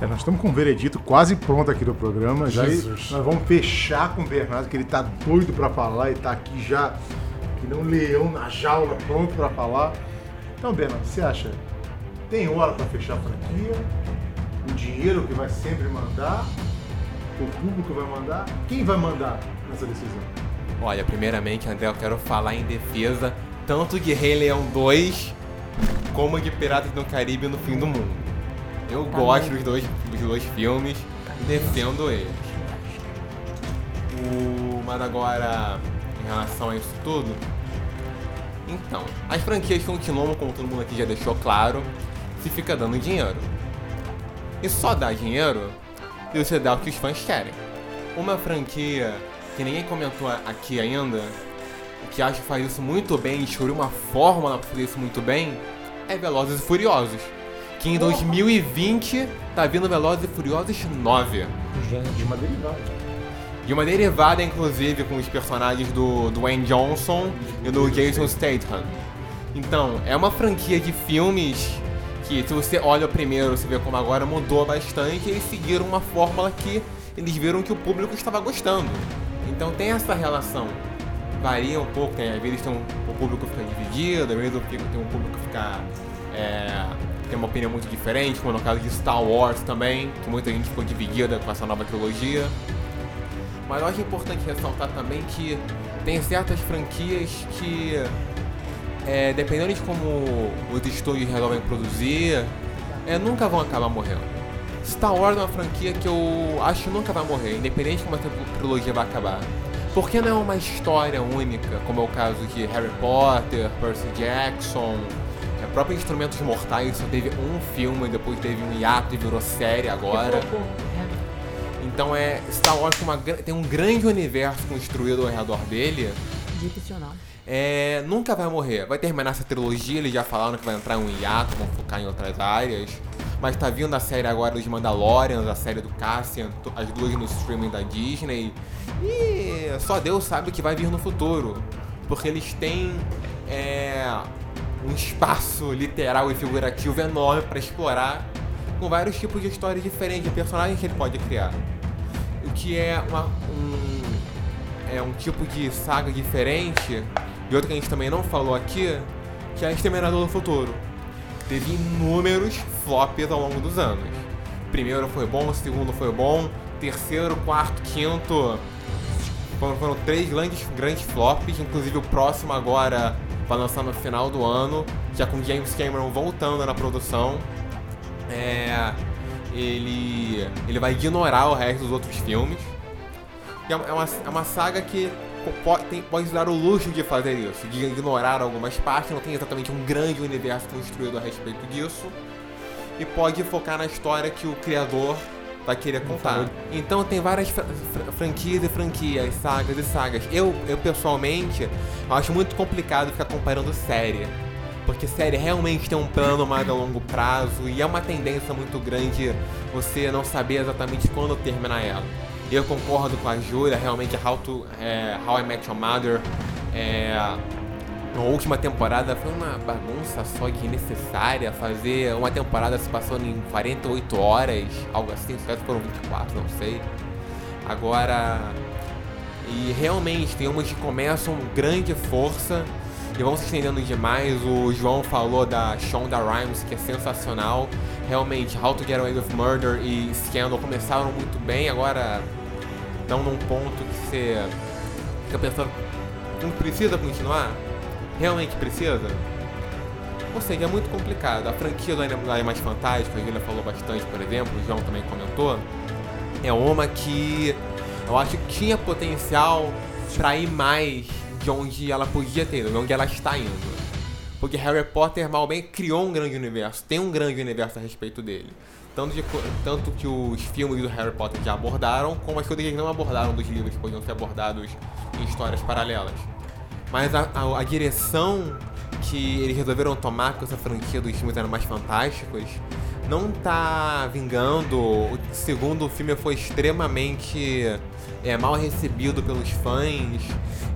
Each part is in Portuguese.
É, nós estamos com o veredito quase pronto aqui do programa. Já Jesus. nós vamos fechar com o Bernardo, que ele tá doido para falar e tá aqui já, que nem um leão na jaula, pronto para falar. Então, Bernardo, você acha? Tem hora para fechar a franquia? O dinheiro que vai sempre mandar? O público vai mandar? Quem vai mandar nessa decisão? Olha, primeiramente, André, eu quero falar em defesa tanto de Rei Leão 2 como de Piratas do Caribe no Fim do Mundo. Eu gosto dos dois, dos dois filmes e defendo eles. O, mas agora, em relação a isso tudo, então, as franquias continuam, como todo mundo aqui já deixou claro, se fica dando dinheiro. E só dá dinheiro se você dá o que os fãs querem. Uma franquia que ninguém comentou aqui ainda, que acho que faz isso muito bem, descobriu uma fórmula pra fazer isso muito bem, é Velozes e Furiosos. Que em 2020 tá vindo Velozes e Furiosos 9. De uma derivada. E uma derivada, inclusive, com os personagens do Dwayne Johnson e do Jason Statham. Então, é uma franquia de filmes que, se você olha o primeiro, você vê como agora mudou bastante, e eles seguiram uma fórmula que eles viram que o público estava gostando. Então tem essa relação. Varia um pouco, tem, às vezes tem um, o público fica dividido, às vezes tem um público que fica. é, tem uma opinião muito diferente, como no caso de Star Wars também, que muita gente ficou dividida com essa nova trilogia. Mas eu acho importante ressaltar também que tem certas franquias que, é, dependendo de como os estúdios resolvem produzir, é, nunca vão acabar morrendo. Star Wars é uma franquia que eu acho que nunca vai morrer, independente de como essa trilogia vai acabar. Porque não é uma história única, como é o caso de Harry Potter, Percy Jackson, próprio Instrumentos Mortais só teve um filme, depois teve um hiato e virou série agora. Então é Star Wars tem, uma tem um grande universo construído ao redor dele. É, nunca vai morrer. Vai terminar essa trilogia, eles já falaram que vai entrar em um hiato, vão focar em outras áreas. Mas tá vindo a série agora dos Mandalorians, a série do Cassian, as duas no streaming da Disney. E só Deus sabe o que vai vir no futuro. Porque eles têm é, um espaço literal e figurativo enorme para explorar com vários tipos de histórias diferentes, de personagens que ele pode criar. O que é uma- um, é um tipo de saga diferente, e outro que a gente também não falou aqui, que é Exterminador do Futuro. Teve inúmeros flops ao longo dos anos. Primeiro foi bom, segundo foi bom, terceiro, quarto, quinto. Foram, foram três grandes, grandes flops, inclusive o próximo agora vai lançar no final do ano, já com James Cameron voltando na produção. É, ele, ele vai ignorar o resto dos outros filmes. É uma, é uma, é uma saga que po- pode, tem, pode dar o luxo de fazer isso, de ignorar algumas partes, não tem exatamente um grande universo construído a respeito disso. E pode focar na história que o criador vai querer contar. Então tem várias fra- fra- franquias e franquias, sagas e sagas. Eu, eu pessoalmente, eu acho muito complicado ficar comparando série. Porque série realmente tem um plano mais a longo prazo e é uma tendência muito grande você não saber exatamente quando terminar ela. Eu concordo com a Júlia, realmente How, to, é, How I Met Your Mother é, a última temporada foi uma bagunça só que necessária. Fazer uma temporada se passando em 48 horas, algo assim, se foram 24, não sei. Agora. E realmente tem umas que começam com grande força e vão se estendendo demais. O João falou da Shonda Rhimes, que é sensacional. Realmente, How to Get Away with Murder e Scandal começaram muito bem, agora estão num ponto que você fica pensando, não precisa continuar? Realmente precisa? Ou seja, é muito complicado. A franquia do Animais Fantásticos, a Julia falou bastante, por exemplo, o João também comentou, é uma que eu acho que tinha potencial pra ir mais de onde ela podia ter, de onde ela está indo. Porque Harry Potter mal bem criou um grande universo, tem um grande universo a respeito dele. Tanto, de tanto que os filmes do Harry Potter já abordaram, como as coisas que eles não abordaram dos livros que podiam ser abordados em histórias paralelas. Mas a, a- a direção que eles resolveram tomar com essa franquia dos filmes Animais Fantásticos não tá vingando. O segundo filme foi extremamente é, mal recebido pelos fãs.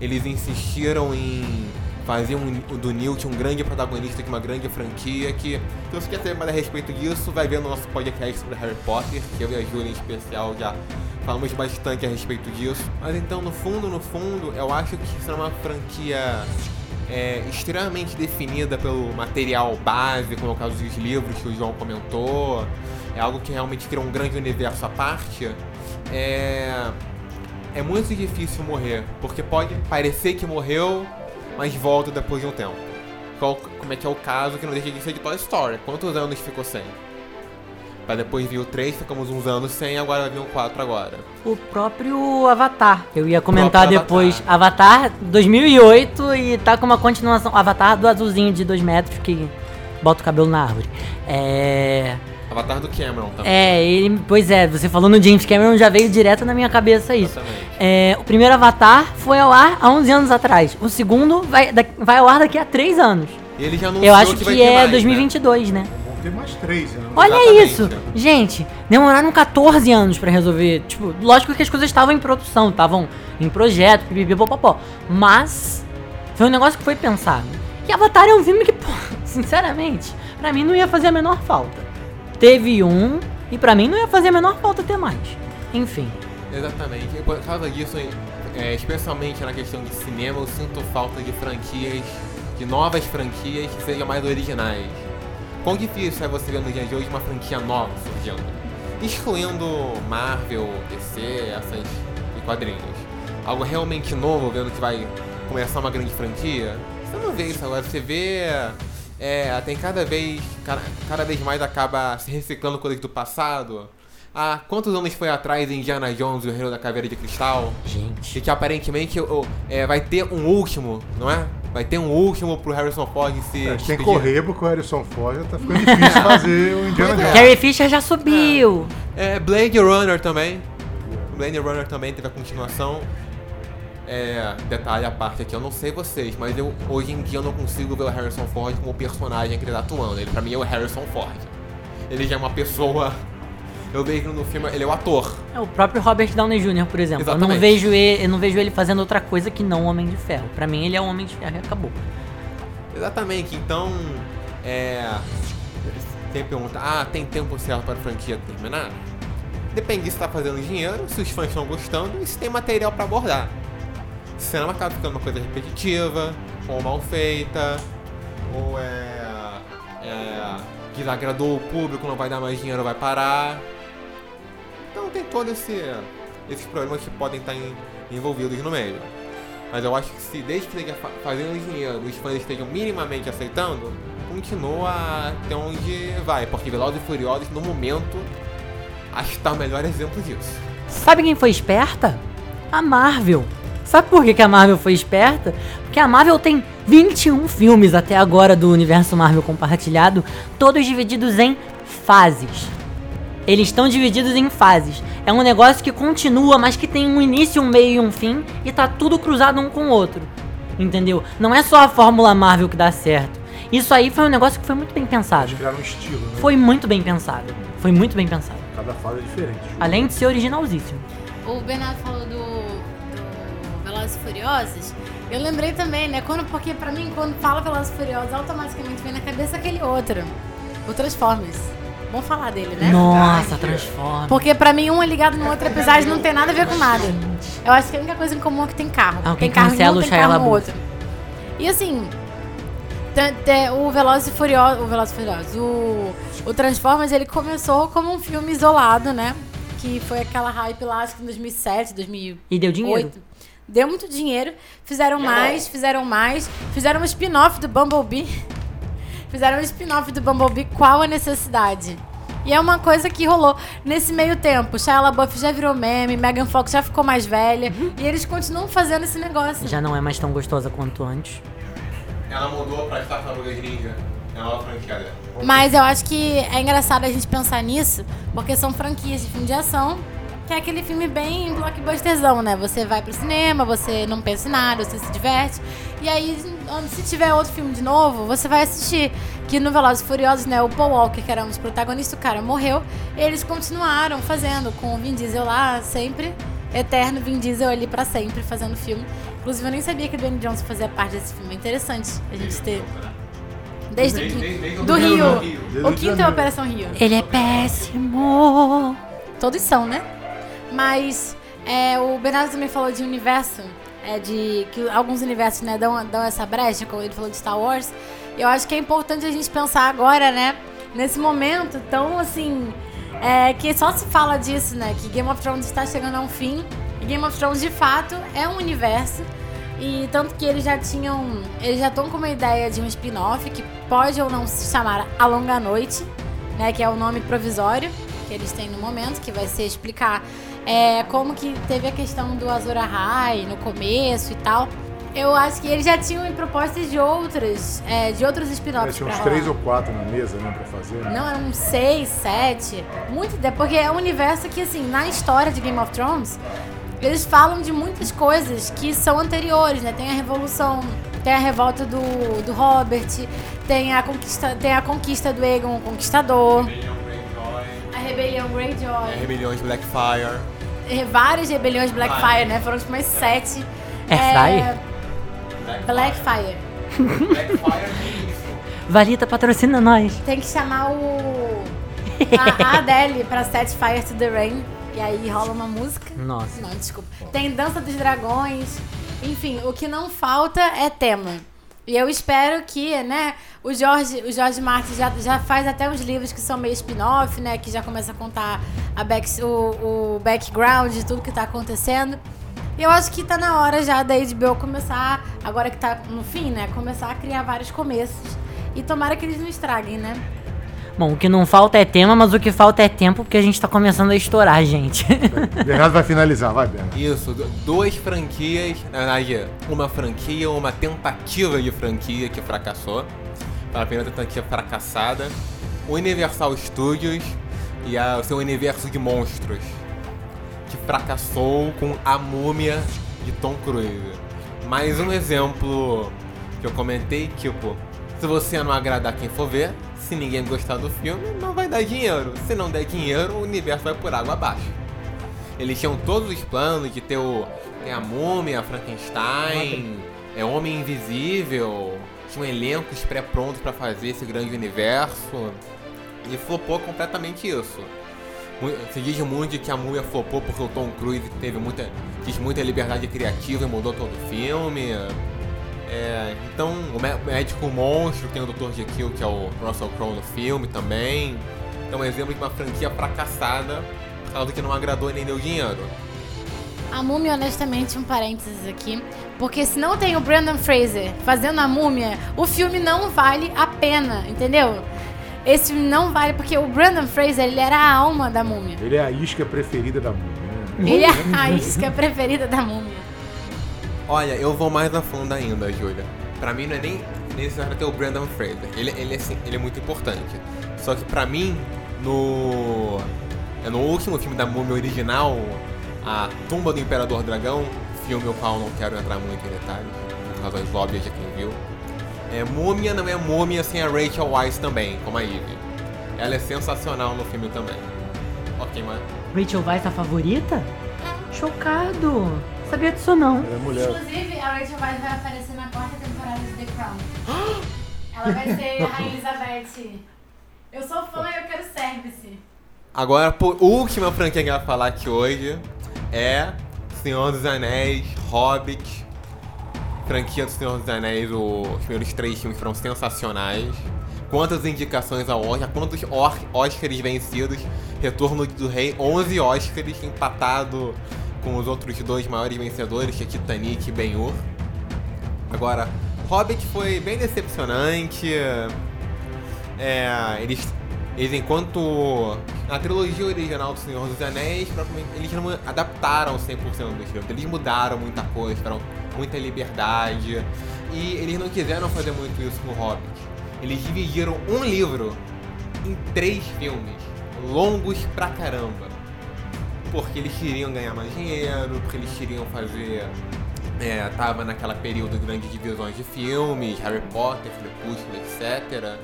Eles insistiram em fazer um, do Newt um grande protagonista de uma grande franquia que, se você quer saber mais a respeito disso, vai ver no nosso podcast sobre Harry Potter, que eu e a Júlia em especial já falamos bastante a respeito disso. Mas então, no fundo, no fundo, eu acho que será uma franquia é, extremamente definida pelo material base, como é o caso dos livros que o João comentou. É algo que realmente cria um grande universo à parte. É, é muito difícil morrer, porque pode parecer que morreu, mas volta depois de um tempo. Qual, como é que é o caso que não deixa de ser de Toy Story. Quantos anos ficou sem? Pra depois vir o 3, ficamos uns anos sem, agora vir o 4 agora. O próprio Avatar. Eu ia comentar depois. Avatar. Avatar 2008 e tá com uma continuação. Avatar do azulzinho de 2 metros que bota o cabelo na árvore. É. Avatar do Cameron também. É, ele, pois é, você falou no James Cameron já veio direto na minha cabeça isso. É, o primeiro Avatar foi ao ar há 11 anos atrás. O segundo vai, vai ao ar daqui a 3 anos. E ele já anunciou Eu acho que, que é mais, 2022, né? né? Ter mais três anos. Olha Exatamente. isso! Gente, demoraram 14 anos para resolver. Tipo, lógico que as coisas estavam em produção, estavam em projeto, pipipipopopó. Mas foi um negócio que foi pensado. E Avatar é um filme que, pô, sinceramente, para mim não ia fazer a menor falta. Teve um, e para mim não ia fazer a menor falta ter mais. Enfim. Exatamente. E por causa disso, é, especialmente na questão de cinema, eu sinto falta de franquias, de novas franquias que sejam mais originais. Quão difícil é você ver no dia de hoje uma franquia nova surgindo? Excluindo Marvel, DC, essas e quadrinhos. Algo realmente novo, vendo que vai começar uma grande franquia. Você não vê isso agora, você vê. É, tem cada vez. Cada, cada vez mais acaba se reciclando coisas do passado. Há quantos anos foi atrás Indiana Jones e o Reino da Caveira de Cristal? Gente. E que aparentemente é, vai ter um último, não é? Vai ter um último pro Harrison Ford se. É, tem que correr porque o Harrison Ford tá ficando difícil fazer o Indiana Jones. Carrie Fisher já subiu. É, é, Blade Runner também. Blade Runner também teve a continuação. É, detalhe à parte aqui, eu não sei vocês, mas eu hoje em dia eu não consigo ver o Harrison Ford como o personagem que ele tá atuando. Ele pra mim é o Harrison Ford. Ele já é uma pessoa eu vejo no filme, ele é o ator. É o próprio Robert Downey Jr., por exemplo. Exatamente. Eu não vejo ele, eu não vejo ele fazendo outra coisa que não Homem de Ferro. Para mim ele é Homem de Ferro e acabou. Exatamente. Então, é tem pergunta, ah, tem tempo certo para a franquia terminar? Depende se está fazendo dinheiro, se os fãs estão gostando e se tem material para abordar. Se não acaba ficando uma coisa repetitiva, ou mal feita, ou é, é desagradou o público, não vai dar mais dinheiro, vai parar. Então tem todos esse, esses problemas que podem estar em, envolvidos no meio. Mas eu acho que se desde que esteja fazendo dinheiro, os fãs estejam minimamente aceitando, continua até onde vai. Porque Velozes e Furiosos, no momento, acho que está o melhor exemplo disso. Sabe quem foi esperta? A Marvel. Sabe por que, a Marvel foi esperta? Porque a Marvel tem 21 filmes até agora do universo Marvel compartilhado, todos divididos em fases. Eles estão divididos em fases. É um negócio que continua, mas que tem um início, um meio e um fim, e tá tudo cruzado um com o outro. Entendeu? Não é só a fórmula Marvel que dá certo. Isso aí foi um negócio que foi muito bem pensado. Eles criaram um estilo, né? Foi muito bem pensado. Foi muito bem pensado. Cada fase é diferente. Além de ser originalzíssimo. O Bernardo falou do, do Velozes e Furiosos. Eu lembrei também, né? Quando, porque pra mim, quando fala Velozes e Furiosos, automaticamente vem na cabeça aquele outro. O Transformers. Vamos falar dele, né? Nossa, transforma. Porque pra mim um é ligado no outro, apesar de não ter nada a ver com nada. Eu acho que a única coisa em comum é que tem carro. Alguém tem carro cancela um, o tem carro no outro. E assim, o Velozes e Furiosos, o Velozes e Furiosos, o, o Transformers, ele começou como um filme isolado, né? Que foi aquela hype lá, acho que em 2007, 2008. E deu dinheiro. Deu muito dinheiro, fizeram mais, fizeram mais, fizeram um spin-off do Bumblebee. Fizeram um spin-off do Bumblebee, qual a necessidade? E é uma coisa que rolou nesse meio tempo. Shia LaBeouf já virou meme, Megan Fox já ficou mais velha. Uhum. E eles continuam fazendo esse negócio. Já não é mais tão gostosa quanto antes. Ela mudou pra Tartarugas Ninja. É uma franquia dela. Mas eu acho que é engraçado a gente pensar nisso, porque são franquias de filme de ação que é aquele filme bem blockbusterzão, né? Você vai pro cinema, você não pensa em nada, você se diverte. E aí, se tiver outro filme de novo, você vai assistir. Que no Velozes e Furiosos, né? O Paul Walker, que era um dos protagonistas, o cara morreu. eles continuaram fazendo com o Vin Diesel lá, sempre. Eterno Vin Diesel ali para sempre, fazendo filme. Inclusive, eu nem sabia que o Dwayne Johnson fazia parte desse filme. É interessante a gente ter. Desde o Desde- quinto. desde Do Rio. do Rio. Desde O quinto é. Operação Rio. Ele é péssimo. Todos são, né? Mas é, o Bernardo também falou de universo, é, de que alguns universos né, dão, dão essa brecha, como ele falou de Star Wars. Eu acho que é importante a gente pensar agora, né? Nesse momento tão assim. É, que só se fala disso, né? Que Game of Thrones está chegando a um fim. E Game of Thrones de fato é um universo. E tanto que eles já tinham. Eles já estão com uma ideia de um spin-off que pode ou não se chamar A Longa Noite, né? Que é o nome provisório que eles têm no momento, que vai ser explicar é, como que teve a questão do Azor Ahai no começo e tal. Eu acho que eles já tinham propostas de outras, é, de outros É, spin-offs tinha uns três ou quatro na mesa, né, pra fazer. né? Não, eram seis, sete. Muito. Porque é um universo que, assim, na história de Game of Thrones, eles falam de muitas coisas que são anteriores, né? Tem a Revolução, tem a revolta do, do Robert, tem a conquista, tem a conquista do Aegon o Conquistador, a rebelião Greyjoy, Rebeliões Blackfire. Várias rebeliões Blackfire, né? Foram tipo umas sete. Airfryer? Blackfire. Blackfire é isso. Valita patrocina nós. Tem que chamar o. A, a Adele pra Set Fire to the Rain. E aí rola uma música. Nossa. Não, desculpa. Tem Dança dos Dragões. Enfim, o que não falta é tema. E eu espero que, né, o Jorge, o Jorge Martin já, já faz até uns livros que são meio spin-off, né, que já começa a contar a back, o, o background de tudo que tá acontecendo. E eu acho que tá na hora já da HBO começar, agora que tá no fim, né, começar a criar vários começos. E tomara que eles não estraguem, né? Bom, o que não falta é tema, mas o que falta é tempo, porque a gente tá começando a estourar, gente. Bernardo vai finalizar, vai, Bernardo. Isso, du- duas franquias, na verdade, uma franquia, uma tentativa de franquia que fracassou. Para a primeira tentativa fracassada. O Universal Studios e a- o seu universo de monstros. Que fracassou com A Múmia de Tom Cruise. Mais um exemplo que eu comentei, tipo, se você não agradar quem for ver, se ninguém gostar do filme, não vai dar dinheiro. Se não der dinheiro, o universo vai por água abaixo. Eles tinham todos os planos de ter o. Tem a múmia, Frankenstein, é Homem Invisível, tinham elencos pré-prontos pra fazer esse grande universo. E flopou completamente isso. Se diz muito que a múmia flopou porque o Tom Cruise teve muita. quis muita liberdade criativa e mudou todo o filme. É, então, o mé- médico monstro tem o Dr. Jekyll, que é o Russell Crowe no filme também. É um exemplo de uma franquia fracassada por causa que não agradou e nem deu dinheiro. A múmia, honestamente, um parênteses aqui. Porque se não tem o Brandon Fraser fazendo a múmia, o filme não vale a pena, entendeu? Esse filme não vale porque o Brandon Fraser, ele era a alma da múmia. Ele é a isca preferida da múmia, né? Ele é a isca preferida da múmia. Olha, eu vou mais a fundo ainda, Júlia. Pra mim não é nem necessário ter o Brandon Fraser. Ele, ele, é, assim, ele é muito importante. Só que pra mim, no. É no último filme da múmia original, A Tumba do Imperador Dragão, filme o qual não quero entrar muito em detalhes, por razões óbvias de quem viu. É, múmia não é múmia sem a Rachel Weisz também, como a Eve. Ela é sensacional no filme também. Ok, mas. Rachel Weisz a favorita? Chocado. Sabia disso não. Ela é mulher. Inclusive, a Rachel Weisz vai aparecer na quarta temporada de The Crown. Ela vai ser a Elizabeth. Eu sou fã e eu quero service. Agora, por última franquia que eu vou falar aqui hoje é Senhor dos Anéis, Hobbit. Franquia do Senhor dos Anéis, os primeiros três filmes foram sensacionais. Quantas indicações ao Oscar, quantos Or- Oscars vencidos. Retorno do Rei, 11 Oscars, empatado com os outros dois maiores vencedores, que é Titanic e Ben-Hur. Agora, Hobbit foi bem decepcionante. É, eles, eles enquanto na trilogia original do Senhor dos Anéis, eles não adaptaram 100% dos livros, eles mudaram muita coisa, deram muita liberdade e eles não quiseram fazer muito isso com Hobbit. Eles dividiram um livro em três filmes, longos pra caramba, porque eles queriam ganhar mais dinheiro, porque eles queriam fazer é, tava naquela período de grandes divisões de filmes, Harry Potter, Crepúsculo, etc.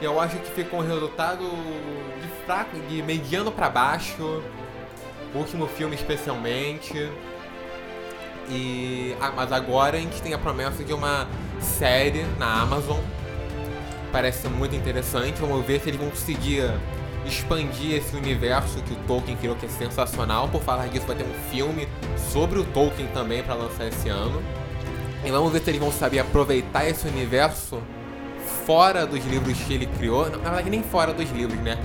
E eu acho que ficou um resultado de fraco, de mediano pra baixo. O último filme especialmente. E, ah, mas agora a gente tem a promessa de uma série na Amazon. Parece muito interessante. Vamos ver se eles vão conseguir expandir esse universo que o Tolkien criou, que é sensacional. Por falar disso, vai ter um filme sobre o Tolkien também para lançar esse ano. E vamos ver se eles vão saber aproveitar esse universo fora dos livros que ele criou. Na verdade, nem fora dos livros, né?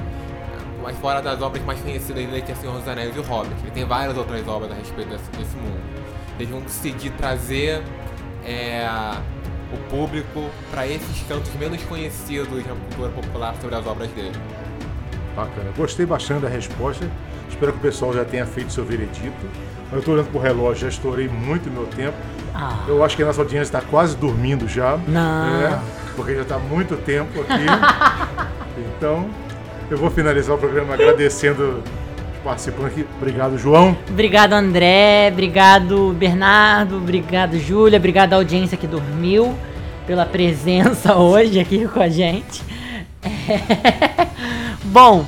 Mas fora das obras mais conhecidas ainda, que é Senhor dos Anéis e o Hobbit. Ele tem várias outras obras a respeito desse, desse mundo. Eles vão conseguir trazer é, o público para esses cantos menos conhecidos na cultura popular sobre as obras dele. Bacana. Gostei bastante da resposta. Espero que o pessoal já tenha feito seu veredito. Eu estou olhando pro relógio, já estourei muito meu tempo. Ah. Eu acho que a nossa audiência está quase dormindo já. Não. É, porque já está muito tempo aqui. então, eu vou finalizar o programa agradecendo os participantes aqui. Obrigado, João. Obrigado, André. Obrigado, Bernardo. Obrigado, Júlia. Obrigado à audiência que dormiu pela presença hoje aqui com a gente. É. Bom,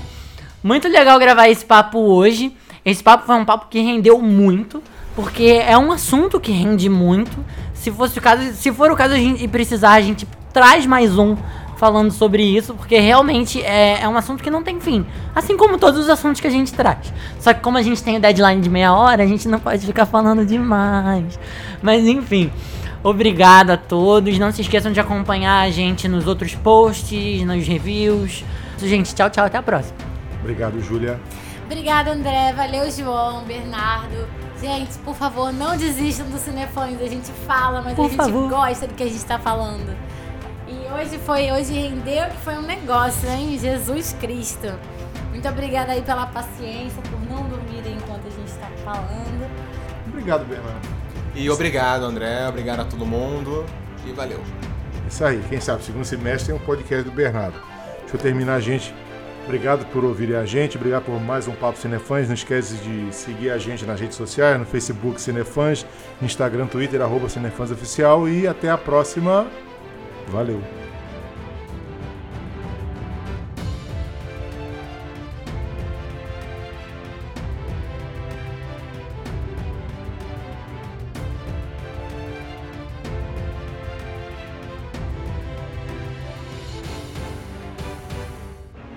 muito legal gravar esse papo hoje. Esse papo foi um papo que rendeu muito, porque é um assunto que rende muito. Se fosse o caso, se for o caso gente precisar, a gente traz mais um falando sobre isso, porque realmente é, é um assunto que não tem fim. Assim como todos os assuntos que a gente traz. Só que como a gente tem o deadline de meia hora, a gente não pode ficar falando demais. Mas enfim. Obrigado a todos. Não se esqueçam de acompanhar a gente nos outros posts, nos reviews. Gente, tchau, tchau. Até a próxima. Obrigado, Júlia. Obrigada, André. Valeu, João, Bernardo. Gente, por favor, não desistam do Cinefãs. A gente fala, mas Por a gente favor. gosta do que a gente tá falando. E hoje foi, hoje rendeu que foi um negócio, hein? Jesus Cristo. Muito obrigada aí pela paciência, por não dormirem enquanto a gente tá falando. Obrigado, Bernardo. E obrigado, André. Obrigado a todo mundo. E valeu. Isso aí, quem sabe, segundo semestre tem um podcast do Bernardo. Deixa eu terminar, gente. Obrigado por ouvirem a gente, obrigado por mais um Papo Cinefãs. Não esquece de seguir a gente nas redes sociais, no Facebook Cinefãs, Instagram, Twitter, arroba Cinefãs Oficial e até a próxima. Valeu!